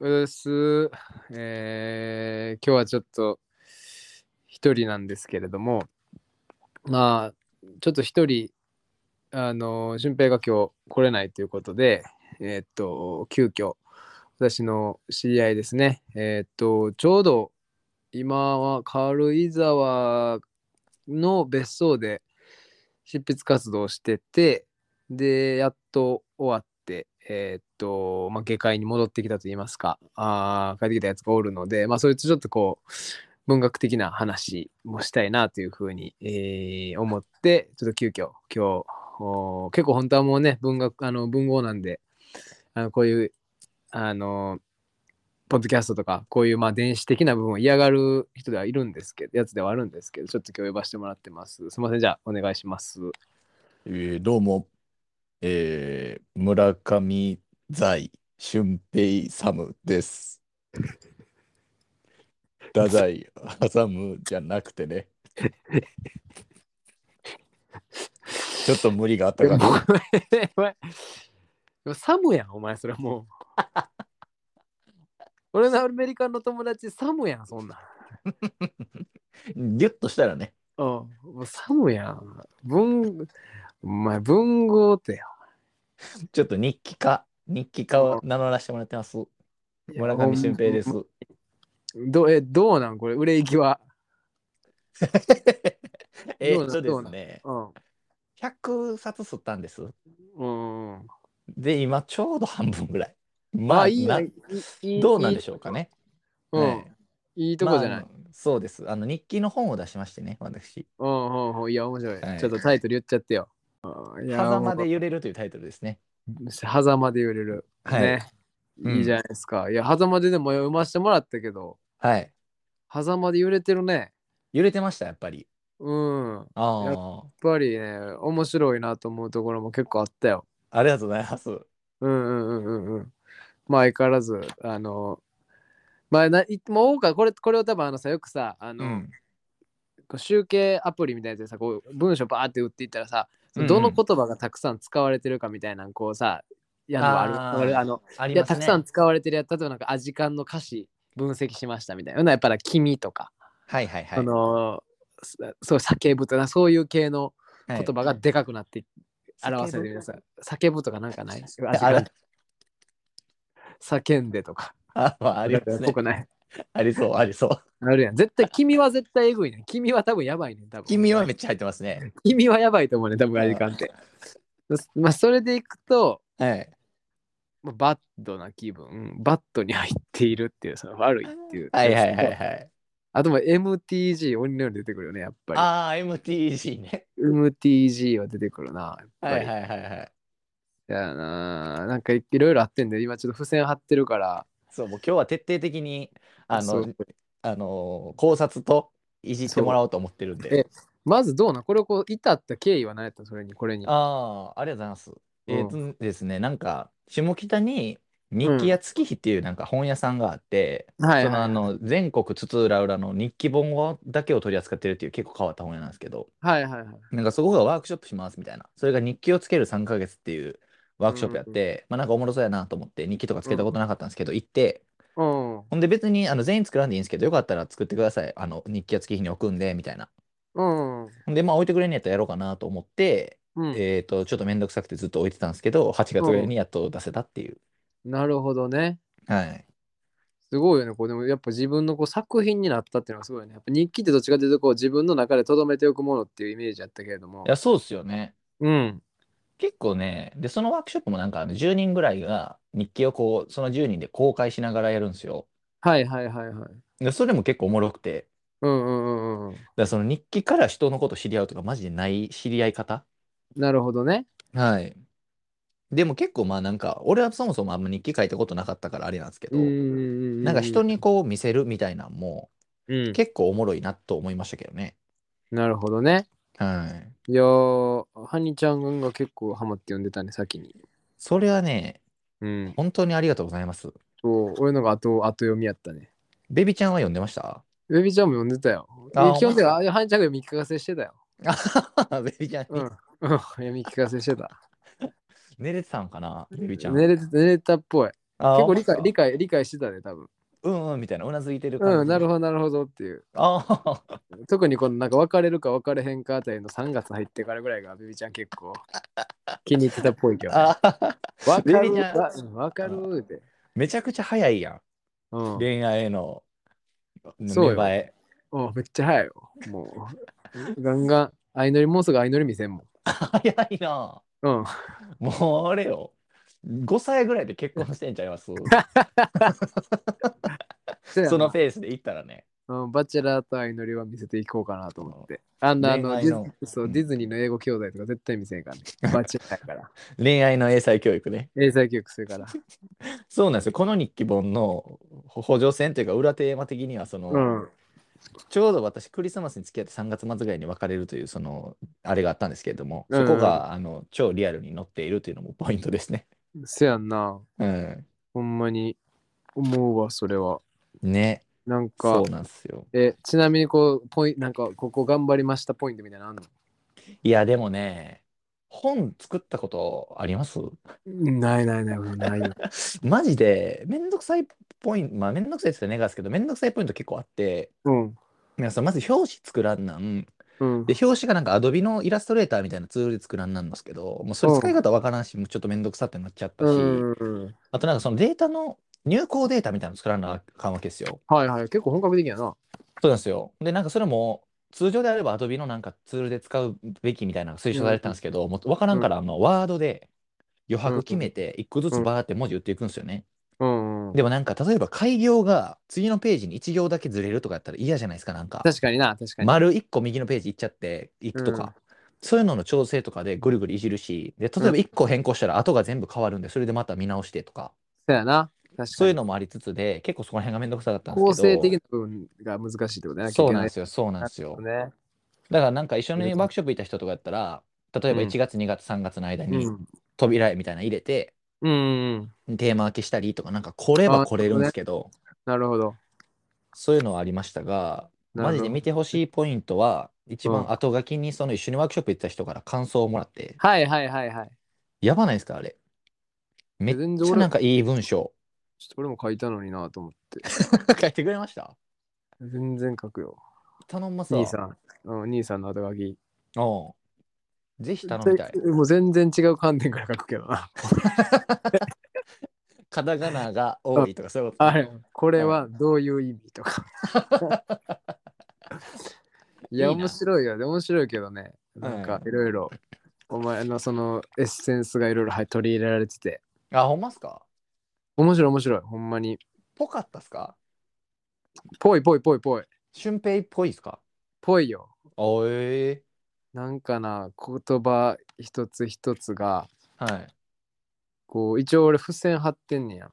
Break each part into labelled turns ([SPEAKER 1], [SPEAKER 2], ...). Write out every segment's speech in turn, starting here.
[SPEAKER 1] うす。えー今日はちょっと一人なんですけれども、まあ、ちょっと一人、あの、俊平が今日来れないということで、えーっと、急遽、私の知り合いですね、えーっと、ちょうど今は軽井沢の別荘で執筆活動をしてて、で、やっと終わって、えーっと、まあ、下界に戻ってきたといいますか、あ帰ってきたやつがおるので、まあ、そいつちょっとこう、文学的な話もしたいなというふうに、えー思って、ちょっと急遽今日、結構本当はもうね、文学、あの文豪なんで、あのこういう、あの、ポッドキャストとか、こういうまあ電子的な部分を嫌がる人ではいるんですけど、やつではあるんですけど、ちょっと今日呼ばせてもらってます。すみません、じゃあお願いします。
[SPEAKER 2] えーどうも、えー村上財俊平サムです。太宰挟むじゃなくてね。ちょっと無理があったかな。
[SPEAKER 1] サムやん、お前、それもう。俺のアメリカの友達、サムやん、そんなん。
[SPEAKER 2] ギュッとしたらね。
[SPEAKER 1] うん、もうサムやん。文、お前、文豪ってよ。
[SPEAKER 2] ちょっと日記家、日記家を名乗らせてもらってます。村上俊平です。
[SPEAKER 1] どえ、どうなん？これ、売れ行きは。
[SPEAKER 2] えっとですね、
[SPEAKER 1] うん
[SPEAKER 2] ？100冊吸ったんです。
[SPEAKER 1] うんうん。
[SPEAKER 2] で、今ちょうど半分ぐらい。
[SPEAKER 1] ま
[SPEAKER 2] まあ、
[SPEAKER 1] あ、いい
[SPEAKER 2] どうなんでしょうかね。
[SPEAKER 1] うん。
[SPEAKER 2] はい
[SPEAKER 1] いいとこじゃない？
[SPEAKER 2] まあそうです。あの日記の本を出しましてね、私。
[SPEAKER 1] うんうんうん。いや、面白いちょっとタイトル言っちゃってよ。
[SPEAKER 2] 狭間で揺れるというタイトルですね。
[SPEAKER 1] 狭間で揺れる。
[SPEAKER 2] はい
[SPEAKER 1] ね。
[SPEAKER 2] うん
[SPEAKER 1] いいじゃないですか。いや、狭間ででも読ませてもらったけど、
[SPEAKER 2] はい。
[SPEAKER 1] 狭間で揺れてるね。
[SPEAKER 2] 揺れてました、やっぱり。
[SPEAKER 1] うん。やっ
[SPEAKER 2] あ
[SPEAKER 1] ぱりね、面白いなと思うところも結構あったよ。
[SPEAKER 2] あ、ありがとうございます。
[SPEAKER 1] うんうんうんうんうん。まあ相変わらず、あの、まあ、ないもう多かこれこれを多分あのさよくさあの、
[SPEAKER 2] うん。
[SPEAKER 1] こう集計アプリみたいなやつでさこう文章バーって打っていったらさ、どの言葉がたくさん使われてるかみたいなのこうさやるのがある
[SPEAKER 2] あ
[SPEAKER 1] の
[SPEAKER 2] あね。
[SPEAKER 1] いやたくさん使われてるやつ例えばなんかアジカンの歌詞分析しましたみたいな。のやっぱり君とか、
[SPEAKER 2] はいはいはい。
[SPEAKER 1] そのそそう叫ぶとかそういう系の
[SPEAKER 2] はい。
[SPEAKER 1] 言葉がでかくなって表せるやつ、叫ぶとかなんかない？叫んでとか。
[SPEAKER 2] あまあありますね。
[SPEAKER 1] ぽ。くない？
[SPEAKER 2] ありそう、ありそう。
[SPEAKER 1] あるやん絶対君は絶対エグいね君は多分やばいね多分
[SPEAKER 2] 君はめっちゃ入ってますね。
[SPEAKER 1] 君はやばいと思うね多分アジカンってまあそれでいくと
[SPEAKER 2] はい。
[SPEAKER 1] まあバッドな気分バッドに入っているっていうその悪いっていう
[SPEAKER 2] はいはいはいはい。
[SPEAKER 1] あとも MTG 鬼のように出てくるよねやっぱり
[SPEAKER 2] ああ、MTG ね。
[SPEAKER 1] MTG は出てくるな
[SPEAKER 2] はいはいはいはい。
[SPEAKER 1] いやななんかいいろいろあってんで今ちょっと付箋貼ってるから
[SPEAKER 2] そう、もう今日は徹底的に、あの
[SPEAKER 1] そう、
[SPEAKER 2] あの考察といじってもらおうと思ってるんで。
[SPEAKER 1] まずどうなんこれをこう至った経緯は何やったの？それにこれに。
[SPEAKER 2] ああ、ありがとうございます。
[SPEAKER 1] うん。
[SPEAKER 2] えーとですね、なんか、下北に日記屋月日っていうなんか本屋さんがあって、
[SPEAKER 1] はいはい
[SPEAKER 2] そのあの全国津々浦々の日記本をだけを取り扱ってるっていう結構変わった本屋なんですけど、
[SPEAKER 1] はいはいはい。
[SPEAKER 2] なんかそこがワークショップしますみたいな、それが日記をつける3ヶ月っていうワークショップやって、まあなんかおもろそうやなと思って、日記とかつけたことなかったんですけど、行って、
[SPEAKER 1] うん
[SPEAKER 2] ほんで別にあの全員作らんでいいんですけど、よかったら作ってください。あの日記屋月日に置くんで、みたいな。
[SPEAKER 1] うん
[SPEAKER 2] ほんで、まあ置いてくれんやったらやろうかなと思って、
[SPEAKER 1] うん
[SPEAKER 2] えっと、ちょっとめんどくさくてずっと置いてたんですけど、8月ぐらいにやっと出せたっていう。
[SPEAKER 1] なるほどね
[SPEAKER 2] はい。
[SPEAKER 1] すごいよね。こうでもやっぱ自分のこう作品になったっていうのがすごいよね。やっぱ日記ってどっちかというとこう自分の中で留めておくものっていうイメージあったけれども
[SPEAKER 2] い。や、そうっすよね。
[SPEAKER 1] うん。
[SPEAKER 2] 結構ね、で、そのワークショップもなんかあの10人ぐらいが日記をこう、その10人で公開しながらやるんですよ。
[SPEAKER 1] はいはいはいはい。
[SPEAKER 2] で、それも結構おもろくて、
[SPEAKER 1] うんうんうんうん。
[SPEAKER 2] だからその日記から人のこと知り合うとかマジでない知り合い方？
[SPEAKER 1] なるほどね。
[SPEAKER 2] はい。でも結構まあなんか、俺はそもそもあんま日記書いたことなかったからあれなんですけど、
[SPEAKER 1] ん
[SPEAKER 2] なんか人にこう見せるみたいなんも
[SPEAKER 1] うん。
[SPEAKER 2] 結構おもろいなと思いましたけどね。
[SPEAKER 1] なるほどね。
[SPEAKER 2] はい。
[SPEAKER 1] いやー、ハニちゃんが結構ハマって読んでたね、先に。
[SPEAKER 2] それはね、
[SPEAKER 1] うん。
[SPEAKER 2] 本当にありがとうございます。
[SPEAKER 1] そう、俺のが後後読みやったね。
[SPEAKER 2] ベビちゃんは読んでました？
[SPEAKER 1] ベビーちゃんも読んでたよ。基本的にはあハニちゃんが読み聞かせしてたよ。
[SPEAKER 2] あベビちゃん、
[SPEAKER 1] うん。うん、読み聞かせしてた。
[SPEAKER 2] 寝れてたんかなベビちゃん。
[SPEAKER 1] 寝れて寝れたっぽい。
[SPEAKER 2] あ
[SPEAKER 1] 結構理解理解理解してたね多分
[SPEAKER 2] うんうんみたいなうなずいてる感じ。
[SPEAKER 1] うんなるほどなるほどっていう。
[SPEAKER 2] ああ
[SPEAKER 1] 特にこのなんか別れるか別れへんかあたりの3月入ってからぐらいがビビちゃん結構気に入ってたっぽいけど
[SPEAKER 2] あ
[SPEAKER 1] わかる
[SPEAKER 2] ビビちゃん
[SPEAKER 1] わうんわかるって。
[SPEAKER 2] めちゃくちゃ早いや
[SPEAKER 1] うん。
[SPEAKER 2] ん恋愛への
[SPEAKER 1] そうよ。
[SPEAKER 2] 芽生え。
[SPEAKER 1] うんめっちゃ早いよ。もう。ガンガン相乗りもうすぐ相乗り見せんもん。
[SPEAKER 2] 早いな。
[SPEAKER 1] うん。
[SPEAKER 2] もうあれよ5歳ぐらいで結婚してんちゃいます？
[SPEAKER 1] そ
[SPEAKER 2] のペースでいったらね
[SPEAKER 1] うん、バチェラーと相乗りは見せていこうかなと思って。あんなあのディズそう
[SPEAKER 2] うん
[SPEAKER 1] ディズニーの英語教材とか絶対見せんからね。バチェラーやから。
[SPEAKER 2] 恋愛の英才教育ね
[SPEAKER 1] 英才教育するから。
[SPEAKER 2] そうなんですよこの日記本の補助線というか裏テーマ的にはその、
[SPEAKER 1] うん。
[SPEAKER 2] ちょうど私クリスマスに付き合って3月末ぐらいに別れるというそのあれがあったんですけれども、
[SPEAKER 1] うん
[SPEAKER 2] そこがあの超リアルに載っているというのもポイントですね。
[SPEAKER 1] せやんな。
[SPEAKER 2] うん、
[SPEAKER 1] ほんまに思うわ、それは。
[SPEAKER 2] ね
[SPEAKER 1] なんか
[SPEAKER 2] そう、なんですよ。
[SPEAKER 1] え、ちなみにこう、ポインなんか、ここ頑張りましたポイントみたいなのあんの？
[SPEAKER 2] いやでもね本作ったことあります？
[SPEAKER 1] ないないない、ないよ。
[SPEAKER 2] マジでめんどくさいポイントまあめんどくさいって言ったらネガですけどめんどくさいポイント結構あって
[SPEAKER 1] うん。
[SPEAKER 2] いやそのまず表紙作らんなん
[SPEAKER 1] うん。
[SPEAKER 2] で表紙がなんかアドビのイラストレーターみたいなツールで作らんなんですけどもうそれ使い方わからんし、もうちょっとめんどくさってなっちゃったし、
[SPEAKER 1] うんうん。
[SPEAKER 2] あとなんかそのデータの入稿データみたいなの作らなあかんわけですよ。
[SPEAKER 1] はいはい。結構本格的やな。
[SPEAKER 2] そうなんですよ。で、なんかそれも通常であれば Adobe のなんかツールで使うべきみたいなのが推奨されてたんですけど、もう分からんから、あのワードで余白決めて一個ずつバーって文字打っていくんですよね。
[SPEAKER 1] うんうん。
[SPEAKER 2] でもなんか例えば開業が次のページに1行だけずれるとかやったら嫌じゃないですか、なんか。
[SPEAKER 1] 確かにな、確かに。
[SPEAKER 2] 丸1個右のページ行っちゃっていくとか、
[SPEAKER 1] うん
[SPEAKER 2] そういうのの調整とかでぐるぐるいじるし、で例えば1個変更したら後が全部変わるんで、それでまた見直してとか、
[SPEAKER 1] そうやな。確かに。
[SPEAKER 2] そういうのもありつつで、結構そこら辺がめんどくさかったんですけど。
[SPEAKER 1] 構成的な部分が難しいってことだね。
[SPEAKER 2] そうなんですよ、そうなんですよ。
[SPEAKER 1] ね。
[SPEAKER 2] だからなんか一緒にワークショップ行った人とかやったら、例えば
[SPEAKER 1] うん
[SPEAKER 2] 1月、2月、3月の間に
[SPEAKER 1] うん。
[SPEAKER 2] 扉絵みたいなの入れて、
[SPEAKER 1] うんうん。
[SPEAKER 2] テーマ分けしたりとか、なんか来れば来れるんですけど、
[SPEAKER 1] なるほど。
[SPEAKER 2] そういうのはありましたが、マジで見てほしいポイントは、一
[SPEAKER 1] うん
[SPEAKER 2] 番後書きにその一緒にワークショップ行った人から感想をもらって、
[SPEAKER 1] はいはいはいはい。
[SPEAKER 2] やばないですか、あれ。めっ
[SPEAKER 1] 全然俺
[SPEAKER 2] ちゃなんかいい文章。
[SPEAKER 1] ちょっと俺も書いたのになと思って。
[SPEAKER 2] 書いてくれました？
[SPEAKER 1] 全然書くよ。
[SPEAKER 2] 頼んますわ。
[SPEAKER 1] 兄さん。うん、兄さんの後書き。
[SPEAKER 2] おうぜひ頼みたい。
[SPEAKER 1] もう全然違う観点から書くけどな。
[SPEAKER 2] カタカナが多いとかそういうこと？
[SPEAKER 1] あれ、これはどういう意味とか。いや、面白いよね。面白いけどね。なんか
[SPEAKER 2] うん
[SPEAKER 1] いろいろ、お前のそのエッセンスがいろいろはい取り入れられてて。
[SPEAKER 2] あ、ほんまっすか？
[SPEAKER 1] 面白い面白い。ほんまに。
[SPEAKER 2] ぽかったっすか？
[SPEAKER 1] ぽいぽいぽいぽい。
[SPEAKER 2] 俊平っぽいっすか？
[SPEAKER 1] ぽいよ。
[SPEAKER 2] おえ
[SPEAKER 1] なんかな、言葉一つ一つが、
[SPEAKER 2] はい。
[SPEAKER 1] こう、一応俺付箋貼ってんねやん。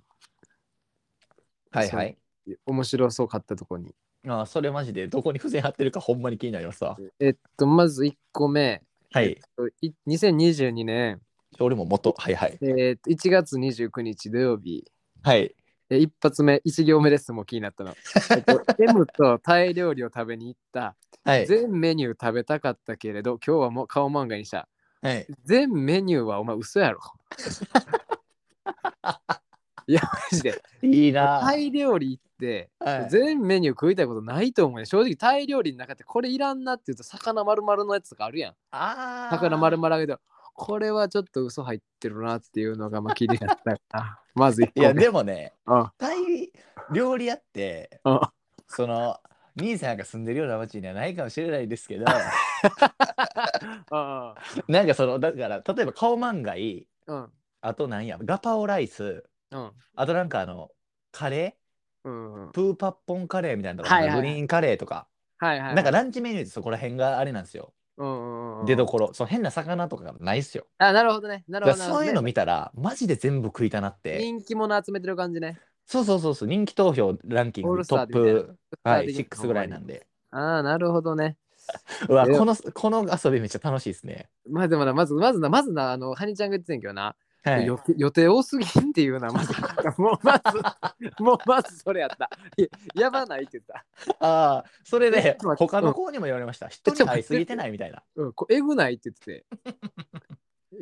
[SPEAKER 2] はいはい。
[SPEAKER 1] 面白そうかったとこに。
[SPEAKER 2] あそれマジでどこに付箋貼ってるかほんまに気になりますわ。
[SPEAKER 1] えっと、まず1個目。
[SPEAKER 2] はい。
[SPEAKER 1] い2022年、
[SPEAKER 2] 俺も元、はいはい。
[SPEAKER 1] えーっと1月29日土曜日、
[SPEAKER 2] はい。
[SPEAKER 1] え一発目、1行目ですもう気になったの。えっと、M とタイ料理を食べに行った。
[SPEAKER 2] はい。
[SPEAKER 1] 全メニュー食べたかったけれど、今日はもう顔漫画にした。
[SPEAKER 2] はい。
[SPEAKER 1] 全メニューはお前嘘やろ。いや、マジで。
[SPEAKER 2] いいな
[SPEAKER 1] タイ料理行って、
[SPEAKER 2] はい
[SPEAKER 1] 全メニュー食いたいことないと思うね。正直、タイ料理の中でこれいらんなって言うと、魚丸々のやつとかあるやん。
[SPEAKER 2] あー
[SPEAKER 1] 魚丸々あげて、これはちょっと嘘入ってるなっていうのがまあ気になったかな。まず1個目。
[SPEAKER 2] いや、でもね、
[SPEAKER 1] あ
[SPEAKER 2] タイ料理屋って、
[SPEAKER 1] あ
[SPEAKER 2] その、兄さんが住んでるような町にはないかもしれないですけど、
[SPEAKER 1] あ
[SPEAKER 2] なんかその、だから、例えば顔漫画い
[SPEAKER 1] うん。
[SPEAKER 2] あとなんや、ガパオライス、
[SPEAKER 1] うん。
[SPEAKER 2] あとなんかあの、カレ
[SPEAKER 1] うんうん。
[SPEAKER 2] ープーパッポンカレーみたいなのとか、
[SPEAKER 1] はいはいはい。
[SPEAKER 2] グリーンカレーとか、
[SPEAKER 1] はいはいはい。
[SPEAKER 2] なんかランチメニューってそこら辺があれなんですよ。
[SPEAKER 1] うんうんうん
[SPEAKER 2] 出どころ。その変な魚とかがないっすよ。
[SPEAKER 1] あ、なるほどね。なるほど。
[SPEAKER 2] だからそういうの
[SPEAKER 1] ね
[SPEAKER 2] 見たら、マジで全部食いたなって。
[SPEAKER 1] 人気者集めてる感じね。
[SPEAKER 2] そうそうそうそう、人気投票ランキングトップ、はい、
[SPEAKER 1] スター的な
[SPEAKER 2] 6ぐらいなんで。
[SPEAKER 1] ああ、なるほどね。
[SPEAKER 2] うわ、
[SPEAKER 1] え
[SPEAKER 2] この、この遊びめっちゃ楽しいですね。
[SPEAKER 1] まあでもな、まず、まずな、まずな、あの、ハニちゃんが言ってたんやけどな、
[SPEAKER 2] はい。
[SPEAKER 1] 予定多すぎんっていうな、まず、もうまず、もうまずそれやった。いややばないって言った。
[SPEAKER 2] ああ、それ
[SPEAKER 1] え
[SPEAKER 2] で他の子にも言われました。人に会いすぎてないみたいな。
[SPEAKER 1] うん、こえぐないって言ってて。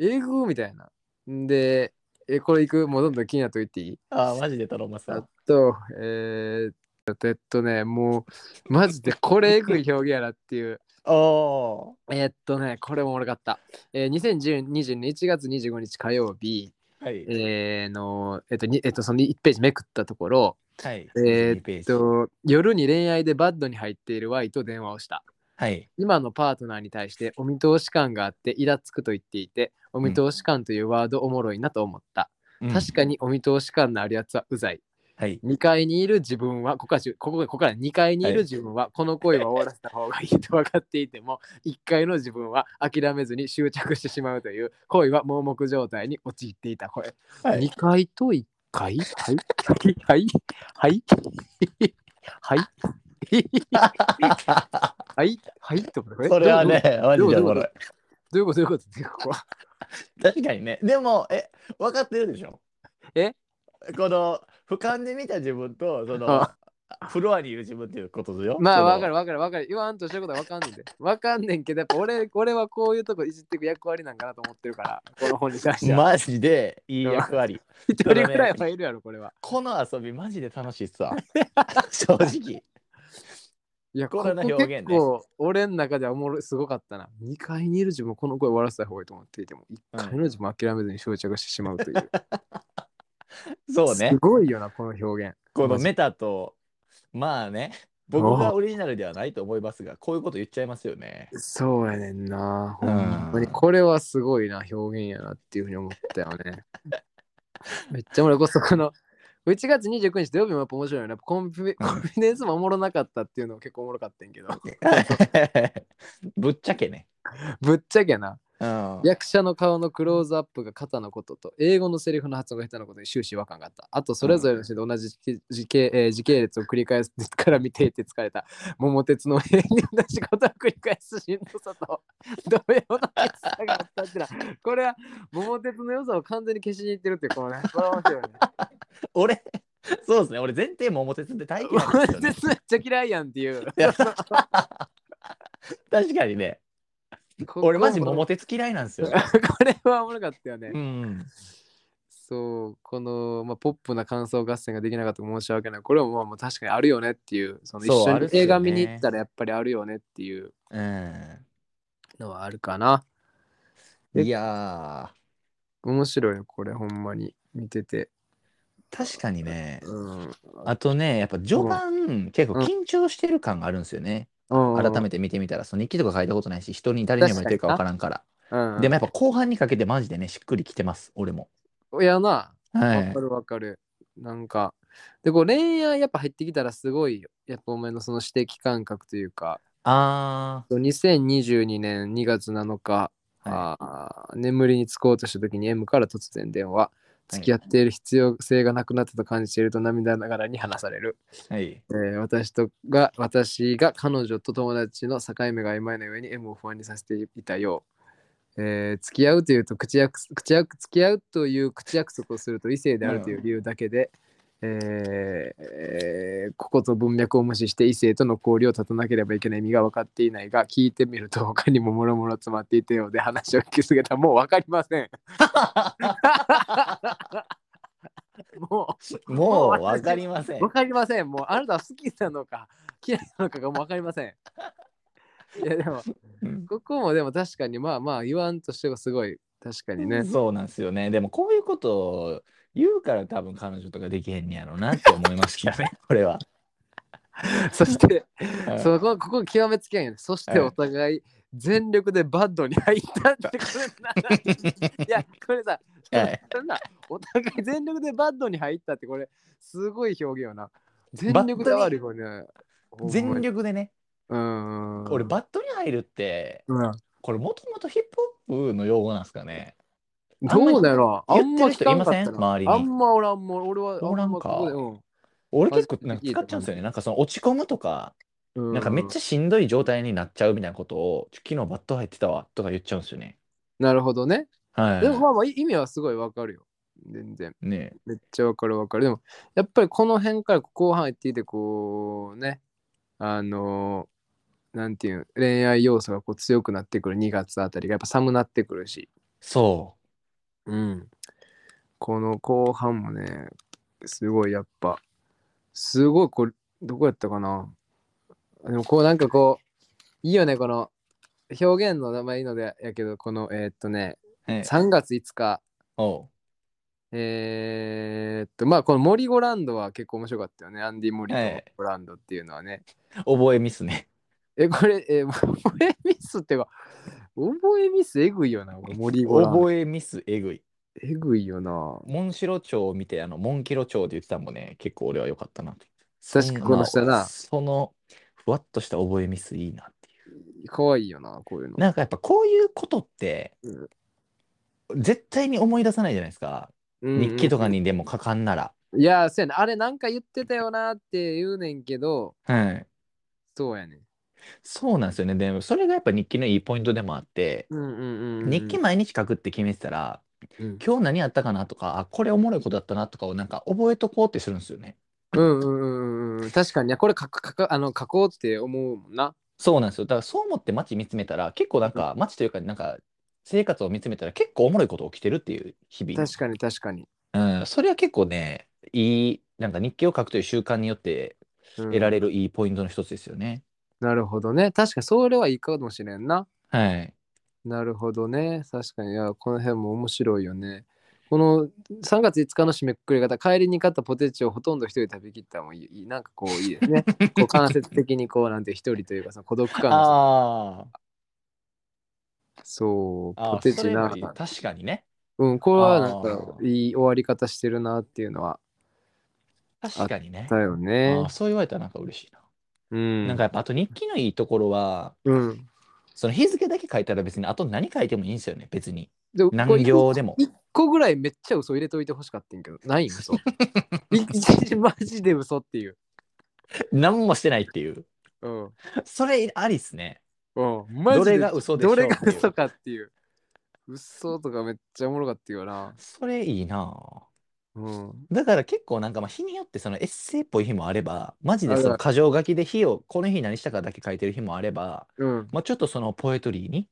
[SPEAKER 1] えぐみたいな。んで、え、これいく？もうどんどん気になっといていい？
[SPEAKER 2] あーマジで頼ま
[SPEAKER 1] あ
[SPEAKER 2] さ。
[SPEAKER 1] と、えー、えっとね、もう、マジでこれえぐい表現やなっていう。
[SPEAKER 2] おー。
[SPEAKER 1] えーっとね、これもおもろかった。えー、2020年1月25日火曜日、
[SPEAKER 2] はい。
[SPEAKER 1] えーの、えっと、にえっと、その1ページめくったところ、
[SPEAKER 2] はい。
[SPEAKER 1] え
[SPEAKER 2] 2ペー
[SPEAKER 1] っと、夜に恋愛でバッドに入っている Y と電話をした。
[SPEAKER 2] はい。
[SPEAKER 1] 今のパートナーに対してお見通し感があってイラつくと言っていて、お見通し感というワードおもろいなと思った。確か
[SPEAKER 2] に。
[SPEAKER 1] にお見通し感のあるやつはうざい。
[SPEAKER 2] はい。
[SPEAKER 1] 2階にいる自分は、ここからここここから2階にいる自分は、この恋は終わらせた方がいいと分かっていても、1階の自分は諦めずに執着してしまうという、恋は盲目状態に陥っていた。これ、
[SPEAKER 2] はい。
[SPEAKER 1] 2階と1階？はい。はい。はい。はい。はい。はい。ってことこれ
[SPEAKER 2] それはね、マジでおもろい。
[SPEAKER 1] どうい。うことどうい。うことどうい。うこと
[SPEAKER 2] 確かにね。でも、え、分かってるでしょ
[SPEAKER 1] え
[SPEAKER 2] この、俯瞰で見た自分と、その
[SPEAKER 1] あ、
[SPEAKER 2] フロアにいる自分っていうことですよ。
[SPEAKER 1] まあわかるわかるわかる。言わんとしてることはわかんねんで。わかんねんけどやっぱ俺俺はこういうとこいじっていく役割なんかなと思ってるからこの本に対しては。
[SPEAKER 2] マジでいい役割。
[SPEAKER 1] 一人ぐらいはいるやろこれは。
[SPEAKER 2] この遊びマジで楽しいっすわ。正直。
[SPEAKER 1] いや
[SPEAKER 2] これの
[SPEAKER 1] ここ
[SPEAKER 2] 表現ね
[SPEAKER 1] 結構俺の中ではおもろいすごかったな。2階にいる自分この声終わらせた方がいいと思っていても1階の自分諦めずに執着してしまうという、
[SPEAKER 2] そうね
[SPEAKER 1] す。ごいよなこの表現
[SPEAKER 2] このメタと、まあね、僕がオリジナルではないと思いますが、こういうこと言っちゃいますよね。
[SPEAKER 1] そうやねんな。ほ
[SPEAKER 2] うん
[SPEAKER 1] んまにこれはすごいな表現やなっていうふうに思ったよね。めっちゃ俺こそこの1月29日土曜日もやっぱ面白いよね。コンフィコンフィデンスもおもろなかったっていうのも結構おもろかったんやけど、
[SPEAKER 2] ぶっちゃけね。
[SPEAKER 1] ぶっちゃけな、
[SPEAKER 2] うん。
[SPEAKER 1] 役者の顔のクローズアップが肩のことと、英語のセリフの発音が下手なことに終始違和感があった。あと、それぞれの人で同じ時時系,、えー時系列を繰り返すから見ていて疲れた。桃鉄の永遠に同じことを繰り返すしんどさと、同様のきつさがあったってな。これは桃鉄の良さを完全に消しにいってるっていう、このね、これは面白いね。
[SPEAKER 2] 俺、そうですね。俺、前提桃鉄で大嫌いなん
[SPEAKER 1] 桃。鉄めっちゃ嫌いやんっていう。
[SPEAKER 2] 確かにね。俺、マジ桃鉄嫌いなんですよ。
[SPEAKER 1] これはおもろかったよね。
[SPEAKER 2] うん。
[SPEAKER 1] そう、この、まあ、ポップな感想合戦ができなかったら申し訳ない。これはまあまあ確かにあるよねっていう、その一緒に映画見に行ったらやっぱりあるよねっていう
[SPEAKER 2] うん。
[SPEAKER 1] のはあるかな。え
[SPEAKER 2] いや
[SPEAKER 1] 面白いよ、これほんまに見てて。
[SPEAKER 2] ー、確かにね。
[SPEAKER 1] うん。
[SPEAKER 2] あとね、やっぱ序盤、結構緊張してる感があるんですよね。改め
[SPEAKER 1] て。
[SPEAKER 2] て見てみたら、その日記とか書いたことないし、人に誰に読まれてるか分からんから。
[SPEAKER 1] うん、
[SPEAKER 2] でもやっぱ後半にかけてマジでね、しっくりきてます、俺も。
[SPEAKER 1] いやな、
[SPEAKER 2] はい
[SPEAKER 1] わか。るわかる。なんか、で、こう恋愛やっぱ入ってきたらすごいよ。やっぱお前のその指摘感覚というか、
[SPEAKER 2] あ
[SPEAKER 1] 2022年2月7日、
[SPEAKER 2] ー、は
[SPEAKER 1] あー眠りにつこうとした時に M から突然電話。付き合っている必要性がなくなったと感じていると涙ながらに話される。
[SPEAKER 2] い。はい。
[SPEAKER 1] えー私とが私が彼女と友達の境目が曖昧な上に M を不安にさせていたよう。えー付き合うというと口約口約付き合うという口約束をすると異性であるという理由だけで、えーえーここと文脈を無視して異性との交流を断たなければいけない意味が分かっていないが聞いてみると他にももろもろ詰まっていたようで話を聞きすぎたもう分かりません。もう
[SPEAKER 2] もう分かりません
[SPEAKER 1] わ。かりません。もうあなたは好きなのか嫌いなのかがもうわかりません。いやでも、
[SPEAKER 2] うん
[SPEAKER 1] ここもでも確かにまあまあ言わんとしてはすごい確かにね。
[SPEAKER 2] そうなんですよね。でもこういうことを言うから多分彼女とかできへんねやろうなって思いますけどね、これは。
[SPEAKER 1] そして、
[SPEAKER 2] は い
[SPEAKER 1] そこここ極めつけんよね。そして
[SPEAKER 2] はい
[SPEAKER 1] お互い全力でバッドに入ったってこれな。いや、これさ、
[SPEAKER 2] はい
[SPEAKER 1] そんなお互い全力でバッドに入ったってこれすごい表現よな。全力で悪いこれね。
[SPEAKER 2] 全力でね、
[SPEAKER 1] うん。
[SPEAKER 2] 俺バッドに入るって、
[SPEAKER 1] うん
[SPEAKER 2] これもともとヒップホップの用語なんですかね。
[SPEAKER 1] どうだろうあんま聞かんかったな
[SPEAKER 2] いません？周りに
[SPEAKER 1] あんま俺あんま俺は
[SPEAKER 2] おらんか俺結構なんか使っちゃうんですよね。なんかその落ち込むとか、なんかめっちゃしんどい状態になっちゃうみたいなことを、昨日バッド入ってたわとか言っちゃうんですよね。
[SPEAKER 1] なるほどね。
[SPEAKER 2] はい。
[SPEAKER 1] でもまあまあい意味はすごいわかるよ。全然。
[SPEAKER 2] ね
[SPEAKER 1] めっちゃわかるわかる。でもやっぱりこの辺から後半入っていてこうね、あのなんていうの恋愛要素がこう強くなってくる2月あたりがやっぱ寒なってくるし。
[SPEAKER 2] そ
[SPEAKER 1] うん。この後半もね、すごいやっぱ、すごいこれ、どこやったかな。でもこうなんかこう、いいよね、この表現の名前いいのでやけど、このえーっとね、
[SPEAKER 2] え
[SPEAKER 1] 3月5日、
[SPEAKER 2] おう
[SPEAKER 1] えーっと、まあこのモリゴランドは結構面白かったよね。アンディ・モリ
[SPEAKER 2] はい
[SPEAKER 1] ゴランドっていうのはね。
[SPEAKER 2] 覚えミスね。
[SPEAKER 1] え、これ、え、覚えミスってか、覚えミスえぐいよな、モリゴランド。
[SPEAKER 2] 覚えミスえぐい。
[SPEAKER 1] えぐいよな。
[SPEAKER 2] モンシロチョウを見て、あの、モンキロチョウで言ってたのもね、結構俺は良かったなと。
[SPEAKER 1] 確かにこの人な
[SPEAKER 2] まあその、ふわっとした覚えミスいいなっていう。
[SPEAKER 1] かわいいよな、こういうの。
[SPEAKER 2] なんかやっぱこういうことって、
[SPEAKER 1] うん
[SPEAKER 2] 絶対に思い出さないじゃないですか。
[SPEAKER 1] うんうん
[SPEAKER 2] 日記とかにでも書かんなら。
[SPEAKER 1] いや、そうやね。あれなんか言ってたよなって言うねんけど、
[SPEAKER 2] はい。
[SPEAKER 1] そうやねん。
[SPEAKER 2] そうなんですよね。でもそれがやっぱ日記のいいポイントでもあって、
[SPEAKER 1] うんうんうんうん。
[SPEAKER 2] 日記毎日書くって決めてたら、
[SPEAKER 1] うん
[SPEAKER 2] 今日何やったかなとか、あ、これおもろいことだったなとかをなんか覚えとこうってするんですよね。
[SPEAKER 1] うんうんうんうん。確かに、これ書く書くあの書こうって思うもんな。
[SPEAKER 2] そうなんですよ。だからそう思って街見つめたら、結構なんか街というか、なんか生活を見つめたら結構おもろいこと起きてるっていう日々。
[SPEAKER 1] 確かに確かに。
[SPEAKER 2] うん、それは結構ね、いい、なんか日記を書くという習慣によって
[SPEAKER 1] うん
[SPEAKER 2] 得られるいいポイントの一つですよね。
[SPEAKER 1] なるほどね。確かにそれはいいかもしれんな。
[SPEAKER 2] はい。
[SPEAKER 1] なるほどね。確かに、いや、この辺も面白いよね。この3月5日の締めくくり方、帰りに買ったポテチをほとんど一人で食べきったのもいい、いいなんかこういいですね。こう間接的にこうなんて一人というか、その孤独感が
[SPEAKER 2] あ
[SPEAKER 1] そう、
[SPEAKER 2] あ、
[SPEAKER 1] ポテチな
[SPEAKER 2] それもいい。確かにね。
[SPEAKER 1] うん、これはなん
[SPEAKER 2] あ
[SPEAKER 1] か
[SPEAKER 2] ー
[SPEAKER 1] いい終わり方してるなっていうのは
[SPEAKER 2] 確かにね。
[SPEAKER 1] だよね
[SPEAKER 2] あ。そう言われたらなんか嬉しいな。
[SPEAKER 1] うん。
[SPEAKER 2] なんかやっぱあと日記のいいところは、
[SPEAKER 1] うん。
[SPEAKER 2] その日付だけ書いたら別にあと何書いてもいいんですよね、別に。何行でも。
[SPEAKER 1] 一個ぐらいめっちゃ嘘入れといてほしかったんけど、ないん嘘。いマジで嘘っていう。
[SPEAKER 2] 何もしてないっていう。
[SPEAKER 1] うん。
[SPEAKER 2] それありっすね。
[SPEAKER 1] うん。
[SPEAKER 2] どれが嘘でしょう
[SPEAKER 1] どれが嘘かっていう。嘘とかめっちゃおもろかったよな。
[SPEAKER 2] それいいな
[SPEAKER 1] うん。
[SPEAKER 2] だから結構なんかまあ日によってそのエッセイっぽい日もあれば、マジでその箇条書きで日を、この日何したかだけ書いてる日もあれば、
[SPEAKER 1] うん。
[SPEAKER 2] まあちょっとそのポエトリーに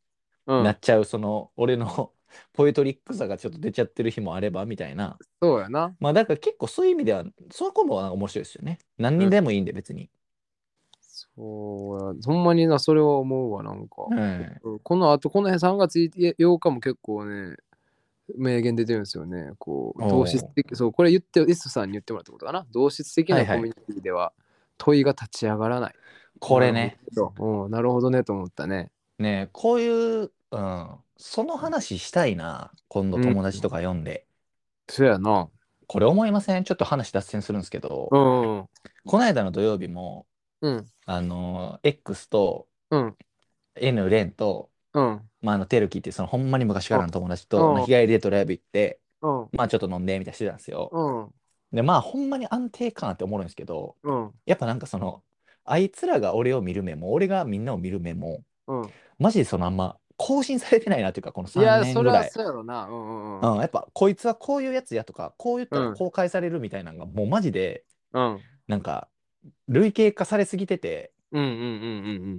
[SPEAKER 1] うん
[SPEAKER 2] なっちゃう、その俺の ポエトリックさがちょっと出ちゃってる日もあればみたいな。
[SPEAKER 1] そうやな。
[SPEAKER 2] まあだから結構そういう意味では、そこもなんか面白いですよね。何人でもいいんで別に。
[SPEAKER 1] そうや。ほんまにな、それは思うわ、なんか。
[SPEAKER 2] はい
[SPEAKER 1] うんこのあと、この辺3月8日も結構ね、名言出てるんですよね。こう、同質的、そう、これ言って、イスさんに言ってもらったことかな？同質的ないコミュニティでは問いが立ち上がらない。
[SPEAKER 2] これね。
[SPEAKER 1] うん、なるほどねと思ったね。
[SPEAKER 2] ねこういう、うん、その話したいな、今度友達とか読んで。
[SPEAKER 1] そうやな。
[SPEAKER 2] これ思いません？ちょっと話脱線するんですけど、
[SPEAKER 1] うん。
[SPEAKER 2] この間の土曜日も、
[SPEAKER 1] うん。
[SPEAKER 2] あの、X と
[SPEAKER 1] うん。
[SPEAKER 2] N レンと、
[SPEAKER 1] うん。
[SPEAKER 2] まあ、あの、テルキっていうそのほんまに昔からの友達
[SPEAKER 1] う
[SPEAKER 2] と、
[SPEAKER 1] ん
[SPEAKER 2] まあ日帰りでドライブ行って、
[SPEAKER 1] うん。
[SPEAKER 2] まあちょっと飲んでみたいなしてたんですよ。
[SPEAKER 1] うん。
[SPEAKER 2] で、まあほんまに安定感あっておもろいんですけど、
[SPEAKER 1] うん。
[SPEAKER 2] やっぱなんかその、あいつらが俺を見る目も、俺がみんなを見る目も、
[SPEAKER 1] うん。
[SPEAKER 2] マジでそのあんま更新されてないなっていうか、この3
[SPEAKER 1] いや、それは
[SPEAKER 2] 年ぐらい。
[SPEAKER 1] そうやろな。うんうんうん。
[SPEAKER 2] うん、やっぱこいつはこういうやつやとか、こう言った
[SPEAKER 1] うん
[SPEAKER 2] ら公開されるみたいなのが、もうマジで、
[SPEAKER 1] うん。
[SPEAKER 2] なんか、類型化されすぎてて、
[SPEAKER 1] うんうんうんうん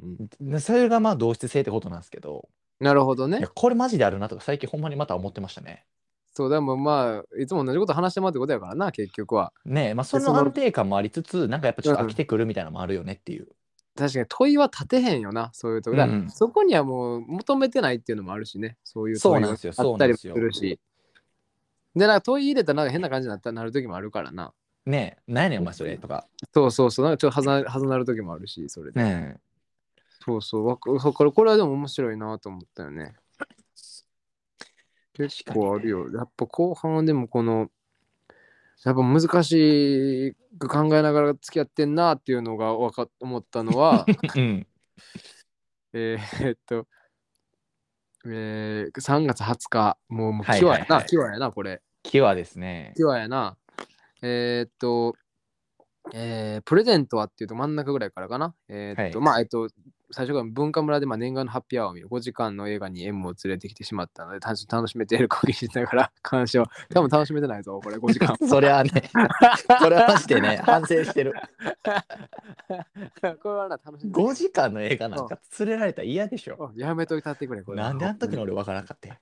[SPEAKER 1] うんうん。
[SPEAKER 2] でそれがまあ同質性ってことなんですけど、
[SPEAKER 1] なるほどね。
[SPEAKER 2] これマジであるなとか、最近ほんまにまた思ってましたね。
[SPEAKER 1] そう、でもまあ、いつも同じこと話してもらうってことやからな、結局は。
[SPEAKER 2] ねえ、まあそ
[SPEAKER 1] その
[SPEAKER 2] の安定感もありつつ、なんかやっぱちょっと
[SPEAKER 1] うん
[SPEAKER 2] 飽きてくるみたいなのもあるよねっていう。
[SPEAKER 1] 確かに問いは立てへんよな、そういうとこ。だから
[SPEAKER 2] うんうん
[SPEAKER 1] そこにはもう求めてないっていうのもあるしね、そういう問い
[SPEAKER 2] なんですよ
[SPEAKER 1] あったりもするし。で、なんか問い入れたらなんか変な感じになったなる時もあるからな。
[SPEAKER 2] ねえ、なんやねんお前それとか。
[SPEAKER 1] そうそうそう、なんかちょっとはずなはずなる時もあるし、それで。
[SPEAKER 2] ね
[SPEAKER 1] そうそう、わかそうこれこれはでも面白いなと思ったよね。結構あるよ。やっぱ後半はでもこの、やっぱ難しく考えながら付き合ってんなっていうのがわか思ったのは、
[SPEAKER 2] え。うん。
[SPEAKER 1] えっと、えー、3月20日、もう、もう、
[SPEAKER 2] はい
[SPEAKER 1] キワやな、
[SPEAKER 2] はいはい
[SPEAKER 1] キワやな、これ。
[SPEAKER 2] キワですね。
[SPEAKER 1] キワやな。えーっと、えープレゼントはっていうと真ん中ぐらいからかな。えーっと、
[SPEAKER 2] はい。
[SPEAKER 1] まあ、えっと、最初から文化村でまあ念願のハッピーアワーを見る5時間の映画に M を連れてきてしまったので楽し楽しめている限りしながら 鑑賞多分楽しめてないぞこれ5時間。
[SPEAKER 2] それはね、それはマジでね、反省してる。
[SPEAKER 1] これはな楽しんで。
[SPEAKER 2] 5時間の映画なんか連れられたら嫌でしょ。
[SPEAKER 1] やめといたってくれこれ。
[SPEAKER 2] なんであの時の俺わからなかったん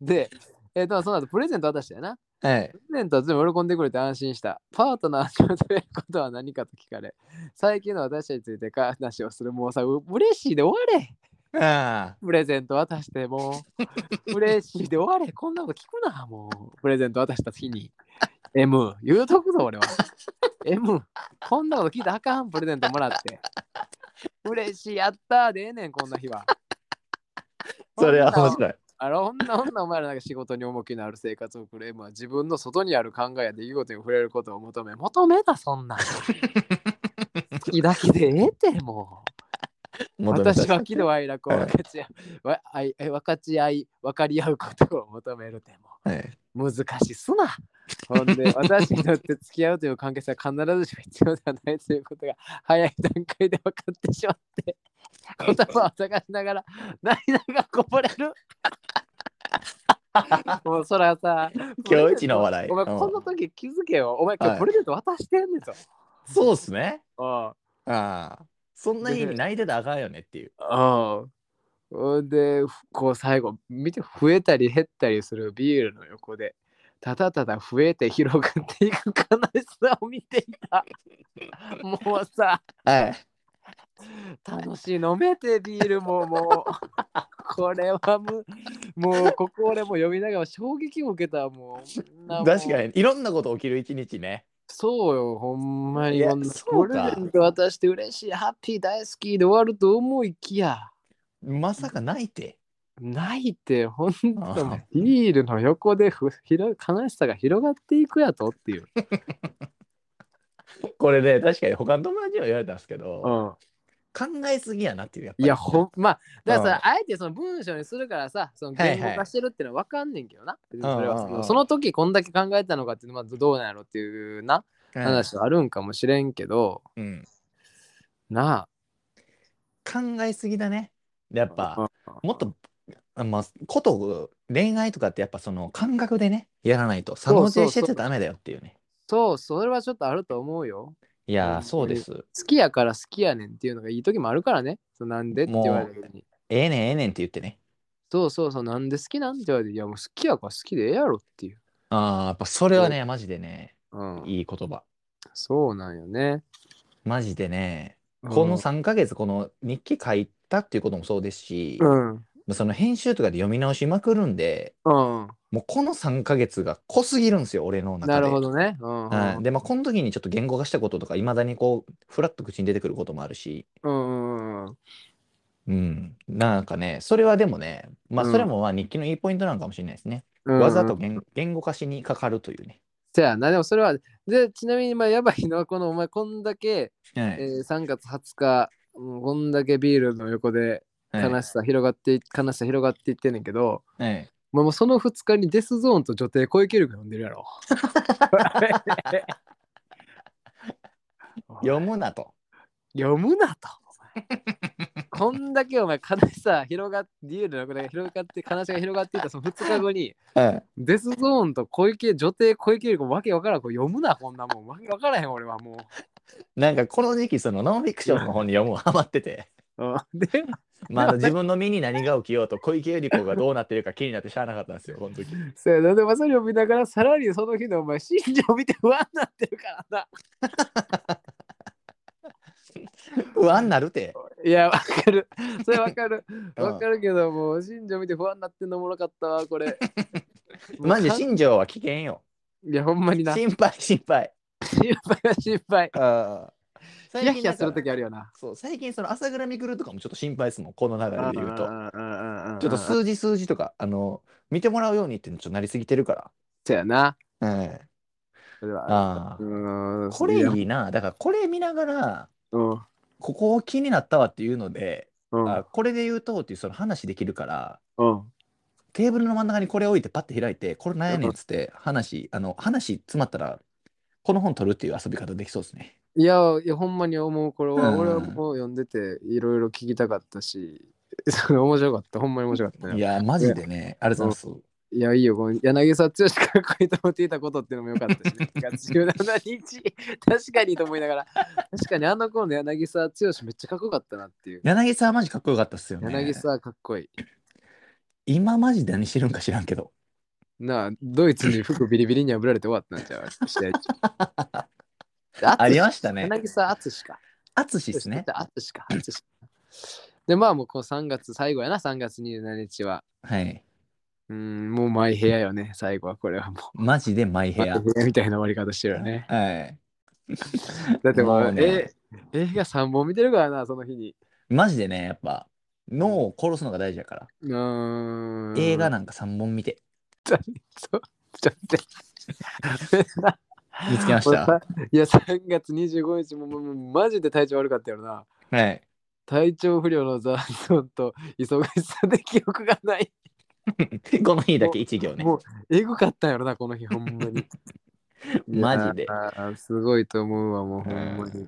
[SPEAKER 1] で、えっ、と、その後プレゼント渡したよな。
[SPEAKER 2] はい。
[SPEAKER 1] プレゼントは全部喜んでくれて安心した。パートナーに求めることは何かと聞かれ、最近の私について話をする。もうさ、う嬉しいで終われ。
[SPEAKER 2] あ
[SPEAKER 1] プレゼント渡してもう、嬉しいで終われ。こんなこと聞くな、もう。プレゼント渡した日に。M、言うとくぞ、俺は。M、こんなこと聞いたらあかん、プレゼントもらって。嬉しい、やったーでええねん、こんな日は。
[SPEAKER 2] それは面
[SPEAKER 1] い。
[SPEAKER 2] 白い。
[SPEAKER 1] あの、ほんなほんなお前らなんか仕事に重きのある生活を送る M は自分の外にある考えや出来事に触れることを求め、求めた、そんなん。好きだけでええって、もう。
[SPEAKER 2] 求めた
[SPEAKER 1] 私は喜怒哀楽を
[SPEAKER 2] はい
[SPEAKER 1] 分かち合う、わあいえ分かち合い、分かり合うことを求めるでも。
[SPEAKER 2] はい。
[SPEAKER 1] 難しすな。ほんで、私にとって付き合うという関係性は必ずしも必要ではないということが早い段階で分かってしまって、言葉を探しながら涙がこぼれる。もうそらさ、
[SPEAKER 2] 今日一の笑い
[SPEAKER 1] お前、
[SPEAKER 2] うん
[SPEAKER 1] この時気づけよ。お前、今
[SPEAKER 2] はい
[SPEAKER 1] 日プレゼント渡してんねんぞ。
[SPEAKER 2] そうっすね。
[SPEAKER 1] あ
[SPEAKER 2] ああ。そんな日に泣いてたらあかんよねっていう。
[SPEAKER 1] あ。ほんで、こう最後、見て増えたり減ったりするビールの横で、ただただ増えて広がっていく悲しさを見ていた。もうさ、
[SPEAKER 2] はい。
[SPEAKER 1] 楽しい飲めてビールももう、これはもう、もうここ俺も読みながら衝撃を受けたもう。なもう
[SPEAKER 2] 確かに、いろんなこと起きる一日ね。
[SPEAKER 1] そうよ、ほんまに。
[SPEAKER 2] いや
[SPEAKER 1] こんな
[SPEAKER 2] そうか
[SPEAKER 1] プレゼント渡して嬉しい、ハッピー、大好きで終わると思いきや。
[SPEAKER 2] まさか泣いて。
[SPEAKER 1] ないって、ほんと
[SPEAKER 2] はい
[SPEAKER 1] ビールの横でふ広悲しさが広がっていくやとっていう。
[SPEAKER 2] これね、確かに他の友達には言われたんですけ
[SPEAKER 1] う
[SPEAKER 2] ど、
[SPEAKER 1] ん、
[SPEAKER 2] 考えすぎやなっていう。やっぱり
[SPEAKER 1] いや、ほんまあ、だから
[SPEAKER 2] うん
[SPEAKER 1] さ、あえてその文章にするからさ、その言語化してるっていうのは分かんねんけどな。別にそれはそ
[SPEAKER 2] うんうんうん
[SPEAKER 1] のその時こんだけ考えたのかっていうのはどうなんやろっていうな
[SPEAKER 2] うん
[SPEAKER 1] 話はあるんかもしれんけど、
[SPEAKER 2] うん。
[SPEAKER 1] な
[SPEAKER 2] 考えすぎだね。やっ
[SPEAKER 1] あ。
[SPEAKER 2] ぱ、もっと、あまあ、こと、恋愛とかってやっぱその感覚でね、やらないと、左脳性してちゃダメだよっていうね。
[SPEAKER 1] そう、それはちょっとあると思うよ。
[SPEAKER 2] いやそうです。
[SPEAKER 1] 好きやから好きやねんっていうのがいい時もあるからね。そうなんでって言われた時に。
[SPEAKER 2] ええねん、ええねんって言ってね。
[SPEAKER 1] そうそうそう、なんで好きなん？って言われて、いやもう好きやから好きでええやろっていう。
[SPEAKER 2] ああ、やっぱそれはね、マジでね、
[SPEAKER 1] うん、
[SPEAKER 2] いい言葉。
[SPEAKER 1] そうなんよね。
[SPEAKER 2] マジでね、
[SPEAKER 1] うん
[SPEAKER 2] この3ヶ月、この日記書いたっていうこともそうですし、
[SPEAKER 1] うん。
[SPEAKER 2] その編集とかで読み直しまくるんで、
[SPEAKER 1] うん。
[SPEAKER 2] もうこの3ヶ月が濃すぎるんですよ、俺の中で。
[SPEAKER 1] なるほどね。うん。
[SPEAKER 2] はい、で、まあ、この時にちょっと言語化したこととか、いまだにこう、ふらっと口に出てくることもあるし、
[SPEAKER 1] うんうんうん。
[SPEAKER 2] うん、なんかね、それはでもね、まあ、
[SPEAKER 1] うん
[SPEAKER 2] それもまあ日記のいいポイントなのかもしれないですね。
[SPEAKER 1] うん
[SPEAKER 2] わざと言言語化しにかかるというね。
[SPEAKER 1] せやな、でもそれは、で、ちなみに、まあ、やばいのは、このお前、こんだけ、
[SPEAKER 2] はい
[SPEAKER 1] えー3月20日、うんこんだけビールの横で
[SPEAKER 2] はい
[SPEAKER 1] 悲しさ広がってい、悲しさ広がっていってんねんけど、
[SPEAKER 2] はい
[SPEAKER 1] まあ、もうその2日にデスゾーンと女帝小池力読んでるやろ。
[SPEAKER 2] 読むなと。
[SPEAKER 1] 読むなと。こんだけお前悲しさ広がって、ビールの横で広がって、悲しさが広がっていたその2日後に、
[SPEAKER 2] はい
[SPEAKER 1] デスゾーンと小池、女帝小池力わけわからん。これ読むな、こんなもん。わけわからへん、俺はも
[SPEAKER 2] なんかこの時期、そのノンフィクションの本に読むのハマってて、
[SPEAKER 1] う。うんで、
[SPEAKER 2] まあ、自分の身に何が起きようと小池百合子がどうなってるか気になってしゃあなかったんですよ、この時。
[SPEAKER 1] そうやなでもそれを見ながら、さらにその日のお前、新庄見て不安になってるからな。
[SPEAKER 2] 不安になるて。
[SPEAKER 1] いや、わかる。それわかる。
[SPEAKER 2] うん
[SPEAKER 1] わかるけど、もう、新庄見て不安になってんのおもろかったわ、これ。
[SPEAKER 2] マジ新庄は危険よ。
[SPEAKER 1] いや、ほんまにな。心
[SPEAKER 2] 心配、心配。
[SPEAKER 1] 配は心配。
[SPEAKER 2] あ
[SPEAKER 1] ヒヤヒヤするときあるよな。
[SPEAKER 2] そう最近その朝倉未来とかもちょっと心配ですもん、この流れで言うと。
[SPEAKER 1] と
[SPEAKER 2] ちょっと数字数字とか、あの、見てもらうようにってちょっとなりすぎてるか
[SPEAKER 1] そうやな。
[SPEAKER 2] ああ
[SPEAKER 1] う。ーん
[SPEAKER 2] これ
[SPEAKER 1] いや
[SPEAKER 2] いいな。だからこれ見ながら、
[SPEAKER 1] うん。
[SPEAKER 2] ここ気になったわっていうので、
[SPEAKER 1] うん。
[SPEAKER 2] あこれで言うとっていうその話できるから、
[SPEAKER 1] うん。
[SPEAKER 2] テーブルの真ん中にこれ置いてパッて開いて、これ何やねんっつって話、あの、話詰まったら、この本取るっていう遊び方できそうですね。
[SPEAKER 1] いや、いや、ほんまに思う。これは、
[SPEAKER 2] うん
[SPEAKER 1] 俺はもう読んでて、いろいろ聞きたかったし、そ れ面白かった。ほんまに面白かったね。
[SPEAKER 2] いや、マジでね、ありがとうございます。
[SPEAKER 1] いや、いいよ。この柳沢剛かっこいいと思っていたことっていうのもよかったしね。4月17日、確かにと思いながら、確かにあの頃の柳沢剛めっちゃかっこよかったなっていう。
[SPEAKER 2] 柳沢マジかっこよかったっすよね。
[SPEAKER 1] 柳沢かっこいい。
[SPEAKER 2] 今マジで何してるんか知らんけど。
[SPEAKER 1] なあ、ドイツに服ビリビリに破られて終わったんちゃう？試合中
[SPEAKER 2] ありましたね。
[SPEAKER 1] 柳沢敦か。
[SPEAKER 2] 淳っすね。
[SPEAKER 1] 淳か。淳か。で、まあもうこの3月最後やな、3月27日は。
[SPEAKER 2] はい。
[SPEAKER 1] うん、もうマイ部屋よね、最後はこれはもう。
[SPEAKER 2] マジでマイ部屋
[SPEAKER 1] マイ。部屋みたいな終わり方してるよね。
[SPEAKER 2] はい。
[SPEAKER 1] だってもう、
[SPEAKER 2] もうね
[SPEAKER 1] え映画3本見てるからな、その日に。
[SPEAKER 2] マジでね、やっぱ、脳を殺すのが大事やから。
[SPEAKER 1] うーん。
[SPEAKER 2] 映画なんか3本見て。
[SPEAKER 1] ちょっと待って。
[SPEAKER 2] 見つけました？
[SPEAKER 1] いや、3月25日ももうマジで体調悪かったよな。
[SPEAKER 2] はい。
[SPEAKER 1] 体調不良のザーゾンと忙しさで記憶がない。
[SPEAKER 2] この日だけ一行ね。
[SPEAKER 1] もう、エグかったんやろな、この日、ほんまに。
[SPEAKER 2] マジで
[SPEAKER 1] すごいと思うわ、もうほんまに。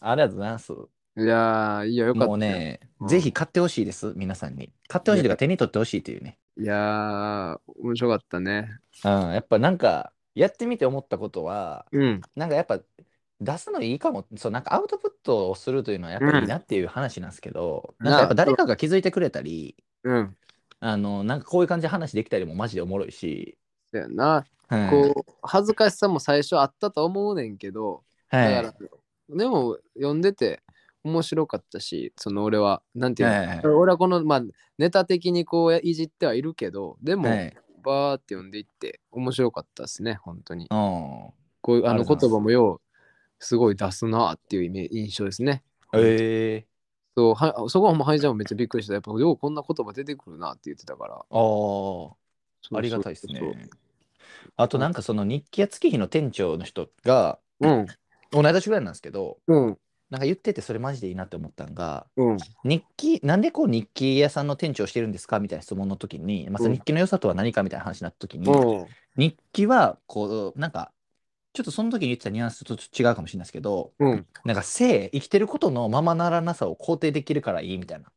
[SPEAKER 2] ありがとうございます。
[SPEAKER 1] いやー、いいよ、よかったよ。
[SPEAKER 2] もうね、
[SPEAKER 1] うん
[SPEAKER 2] ぜひ買ってほしいです、皆さんに。買ってほしいとか手に取ってほしいというね。
[SPEAKER 1] いやー、面白かったね。
[SPEAKER 2] うん、やっぱなんか、やってみて思ったことは、
[SPEAKER 1] うん。
[SPEAKER 2] なんかやっぱ出すのいいかも、そう、なんかアウトプットをするというのはやっぱりいいなっていう話なんですけど、
[SPEAKER 1] うん
[SPEAKER 2] なんかやっぱ誰かが気づいてくれたり、
[SPEAKER 1] うん。
[SPEAKER 2] あの、なんかこういう感じで話できたりもマジでおもろいし、
[SPEAKER 1] だよな。
[SPEAKER 2] はい。
[SPEAKER 1] こう、恥ずかしさも最初あったと思うねんけど、
[SPEAKER 2] はい。
[SPEAKER 1] だから、でも、読んでて面白かったし、その俺は、なんていうの、
[SPEAKER 2] はいはい。
[SPEAKER 1] 俺はこの、まあ、ネタ的にこういじってはいるけど、でも、
[SPEAKER 2] はい
[SPEAKER 1] バーって読んでいって面白かったですね、本当に。
[SPEAKER 2] うん
[SPEAKER 1] こういうあの言葉もよう、すごい出すなっていうイメ印象ですね。
[SPEAKER 2] ええ
[SPEAKER 1] そうはそこはもうハイジャンもめっちゃびっくりした。やっぱようこんな言葉出てくるなって言ってたから。
[SPEAKER 2] ああ、ありがたいですね。あとなんかその日記や月日の店長の人が、
[SPEAKER 1] うん。
[SPEAKER 2] 同い年ぐらいなんですけど、
[SPEAKER 1] うん。
[SPEAKER 2] なんか言っててそれマジでいいなって思ったんが、
[SPEAKER 1] うん。
[SPEAKER 2] 日記、なんでこう日記屋さんの店長をしてるんですかみたいな質問の時に、まあ、その
[SPEAKER 1] うん
[SPEAKER 2] 日記の良さとは何かみたいな話になった時に、
[SPEAKER 1] うん。
[SPEAKER 2] 日記はこう、なんか、ちょっとその時に言ってたニュアンスと違うかもしれないですけど、
[SPEAKER 1] うん。
[SPEAKER 2] なんか生、生きてることのままならなさを肯定できるからいいみたいな、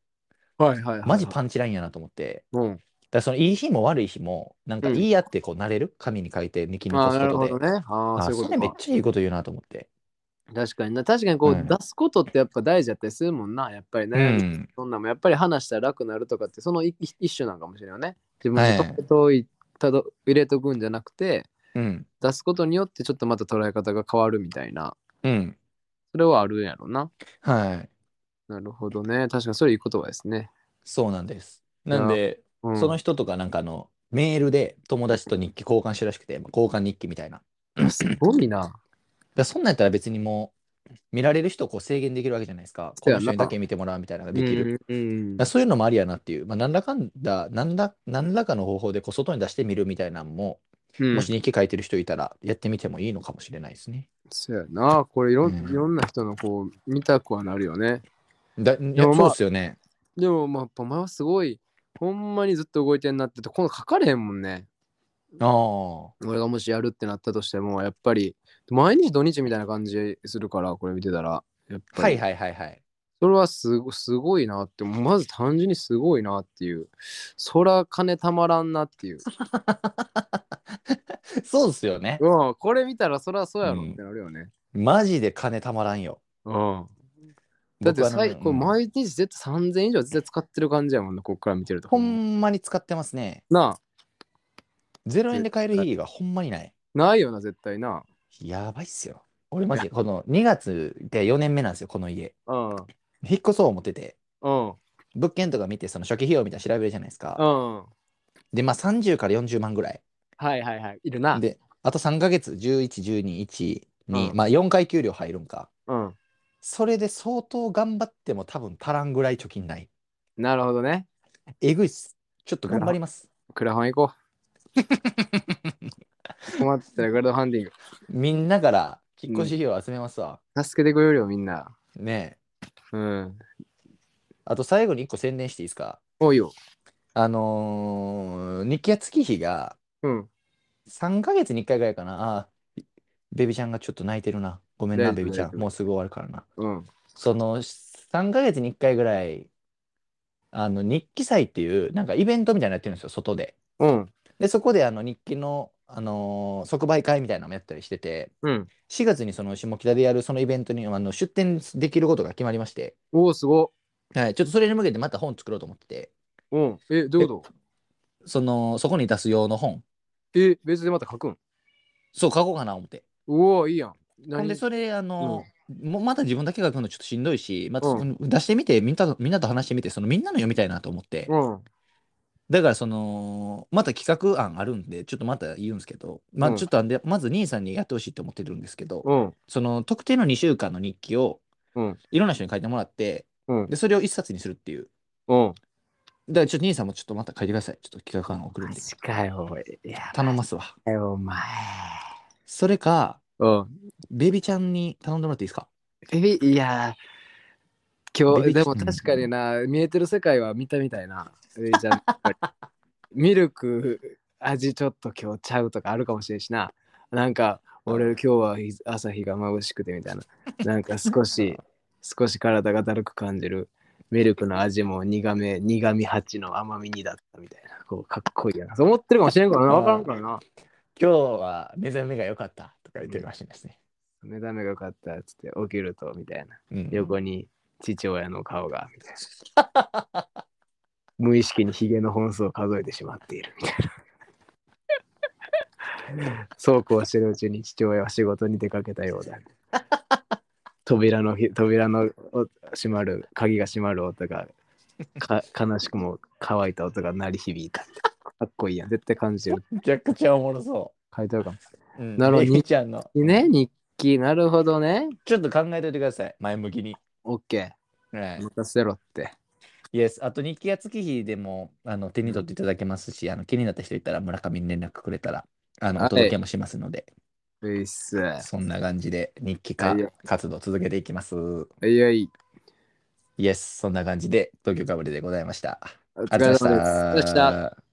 [SPEAKER 1] はいはいはい。
[SPEAKER 2] マジパンチラインやなと思って、
[SPEAKER 1] うん。
[SPEAKER 2] だからそのいい日も悪い日も、なんか
[SPEAKER 1] うん
[SPEAKER 2] いいやってこうなれる、紙に書いて日記に残すことで。
[SPEAKER 1] あ。そ
[SPEAKER 2] れめっちゃいいこと言うなと思って。
[SPEAKER 1] 確かにな。確かにこう、
[SPEAKER 2] うん
[SPEAKER 1] 出すことってやっぱ大事だったりするもんな。やっぱり
[SPEAKER 2] う
[SPEAKER 1] ね。
[SPEAKER 2] ん。
[SPEAKER 1] そんなんもやっぱり話したら楽になるとかって、その一一種なんかもしれないよね。自分
[SPEAKER 2] はい
[SPEAKER 1] のとこといたど入れとくんじゃなくて、
[SPEAKER 2] うん。
[SPEAKER 1] 出すことによってちょっとまた捉え方が変わるみたいな。
[SPEAKER 2] うん。
[SPEAKER 1] それはあるんやろな。
[SPEAKER 2] はい。
[SPEAKER 1] なるほどね。確かにそれいい言葉ですね。
[SPEAKER 2] そうなんです。なんで、
[SPEAKER 1] うん、
[SPEAKER 2] その人とかなんかあの、メールで友達と日記交換しらしくて、まあ交換日記みたいな。
[SPEAKER 1] すごいな。
[SPEAKER 2] らそんなんやったら別にもう、見られる人をこう制限できるわけじゃないですか。この人にだけ見てもらうみたいなのができる。そういうのもありやなっていう、まあ、何らかんだ、何ら何らかの方法でこう外に出してみるみたいなのも、
[SPEAKER 1] うん
[SPEAKER 2] もし日記書いてる人いたら、やってみてもいいのかもしれないですね。
[SPEAKER 1] そうやな。これいろ,、
[SPEAKER 2] うん
[SPEAKER 1] いろんな人のこう見たくはなるよね。
[SPEAKER 2] だいや
[SPEAKER 1] もまあ
[SPEAKER 2] そうですよね。
[SPEAKER 1] でもまあお前はすごい、ほんまにずっと動いてんなってて、この書かれへんもんね。
[SPEAKER 2] ああ。
[SPEAKER 1] 俺がもしやるってなったとしても、やっぱり毎日土日みたいな感じするから、これ見てたら。やっぱり
[SPEAKER 2] はいはいはいはい。
[SPEAKER 1] それはすごすごいなって、まず単純にすごいなっていう。そら金たまらんなっていう。
[SPEAKER 2] そうですよね。
[SPEAKER 1] うん、これ見たらそらそうやろってなるよね。
[SPEAKER 2] マジで金たまらんよ。
[SPEAKER 1] うん。だって
[SPEAKER 2] 僕はね
[SPEAKER 1] 最これ
[SPEAKER 2] うん
[SPEAKER 1] 毎日絶対3000以上絶対使ってる感じやもんな、こっから見てると。
[SPEAKER 2] ほんまに使ってますね。
[SPEAKER 1] なあ、
[SPEAKER 2] 0円で買える日がほんまにない。
[SPEAKER 1] ないよな、絶対な。
[SPEAKER 2] やばいっすよ。俺マジでこの2月で4年目なんですよ、この家。
[SPEAKER 1] うん。
[SPEAKER 2] 引っ越そう思ってて、
[SPEAKER 1] うん。
[SPEAKER 2] 物件とか見て、その初期費用みたいなの調べるじゃないですか。
[SPEAKER 1] うん。
[SPEAKER 2] で、まあ30から40万ぐらい。
[SPEAKER 1] はいはいはい。いるな。
[SPEAKER 2] で、あと3ヶ月、11、12、1に、
[SPEAKER 1] うん
[SPEAKER 2] まあ4回給料入るんか。
[SPEAKER 1] うん。
[SPEAKER 2] それで相当頑張っても多分足らんぐらい貯金ない。
[SPEAKER 1] なるほどね。
[SPEAKER 2] えぐいっす。ちょっと頑張ります。
[SPEAKER 1] クラファン行こう。困ってたらクラウドファンディング。
[SPEAKER 2] みんなから引っ越し費用集めますわ。
[SPEAKER 1] 助けてくれるよ、みんな。
[SPEAKER 2] ねえ。
[SPEAKER 1] うん。
[SPEAKER 2] あと最後に1個宣伝していいですか？
[SPEAKER 1] おいよ。
[SPEAKER 2] あのー日記や月日が
[SPEAKER 1] うん。
[SPEAKER 2] 3ヶ月に1回ぐらいかな。あーベビちゃんがちょっと泣いてるな。ごめんな、
[SPEAKER 1] 大丈夫
[SPEAKER 2] ベビちゃん。
[SPEAKER 1] 大丈夫
[SPEAKER 2] もうすぐ終わるからな。
[SPEAKER 1] うん。
[SPEAKER 2] その3ヶ月に1回ぐらい、あの日記祭っていうなんかイベントみたいなのやってるんですよ、外で。
[SPEAKER 1] うん。
[SPEAKER 2] で、そこであの日記の、あのー即売会みたいなのもやったりしてて、
[SPEAKER 1] うん。
[SPEAKER 2] 4月にその下北でやるそのイベントにあの出店できることが決まりまして、
[SPEAKER 1] おお、すご。
[SPEAKER 2] はい、ちょっとそれに向けてまた本作ろうと思ってて、
[SPEAKER 1] うん。え、どういうこ
[SPEAKER 2] その、そこに出す用の本。
[SPEAKER 1] え、別でまた書くん？
[SPEAKER 2] そう、書こうかな思って。
[SPEAKER 1] うおいいやん。
[SPEAKER 2] ほん
[SPEAKER 1] 何？
[SPEAKER 2] で、それ、あの、もうまた自分だけが書くのちょっとしんどいし、また出してみてみんなと、みんなと話してみて、そのみんなの読みたいなと思って。
[SPEAKER 1] うん。
[SPEAKER 2] だから、その、また企画案あるんで、ちょっとまた言うんですけど、まあ、
[SPEAKER 1] うん
[SPEAKER 2] ちょっとあんで、まず兄さんにやってほしいと思ってるんですけど、
[SPEAKER 1] うん。
[SPEAKER 2] その特定の2週間の日記を
[SPEAKER 1] うん
[SPEAKER 2] いろんな人に書いてもらって、
[SPEAKER 1] うん
[SPEAKER 2] でそれを一冊にするっていう。
[SPEAKER 1] うん。
[SPEAKER 2] だからちょっと兄さんもちょっとまた書いてください。ちょっと企画案送るんで。
[SPEAKER 1] マジかよ、おい。いや、
[SPEAKER 2] 頼ますわ。
[SPEAKER 1] お前。
[SPEAKER 2] それか、
[SPEAKER 1] うん。
[SPEAKER 2] ベビちゃんに頼んでもらっていいですか？
[SPEAKER 1] ベビいや今日、でも確かにな、見えてる世界は見たみたいな。ベビちゃ ミルク味ちょっと今日ちゃうとかあるかもしれんしな。なんか、俺今日は日朝日が眩しくてみたいな。なんか少し、少し体がだるく感じる。ミルクの味も苦め、苦み8の甘みにだったみたいな。こうかっこいいやな。そう思ってるかもしれんからな。わからんからな。
[SPEAKER 2] 今日は目覚めが良かったとか言ってるらしいですね。
[SPEAKER 1] 目覚めがよかったっつって起きるとみたいな。
[SPEAKER 2] うん、
[SPEAKER 1] 横に父親の顔がみたいな。無意識にヒゲの本数を数えてしまっているみたいな。そうこうしてるうちに父親は仕事に出かけたようだ。扉のひ扉のお閉まる鍵が閉まる音がか悲しくも乾いた音が鳴り響いた。かっこいいやん。絶対感じる。
[SPEAKER 2] めちゃくちゃおもろそ
[SPEAKER 1] 書いてあるかも。
[SPEAKER 2] う。うん
[SPEAKER 1] なるほど
[SPEAKER 2] ちゃんの。
[SPEAKER 1] ね、日記。なるほどね。
[SPEAKER 2] ちょっと考えておいてください。前向きに。
[SPEAKER 1] オッケ
[SPEAKER 2] はい
[SPEAKER 1] ー。任せろって。
[SPEAKER 2] イエス。あと日記や月日でもあの手に取っていただけますし、あの気になった人いたら村上に連絡くれたらあの
[SPEAKER 1] はい
[SPEAKER 2] お届けもしますので、
[SPEAKER 1] ういっす。
[SPEAKER 2] そんな感じで日記化
[SPEAKER 1] はいよ
[SPEAKER 2] 活動続けていきます。
[SPEAKER 1] はいはい。
[SPEAKER 2] イエス。そんな感じで東京かぶりでございました。
[SPEAKER 1] お疲
[SPEAKER 2] ありがとうござい。ました。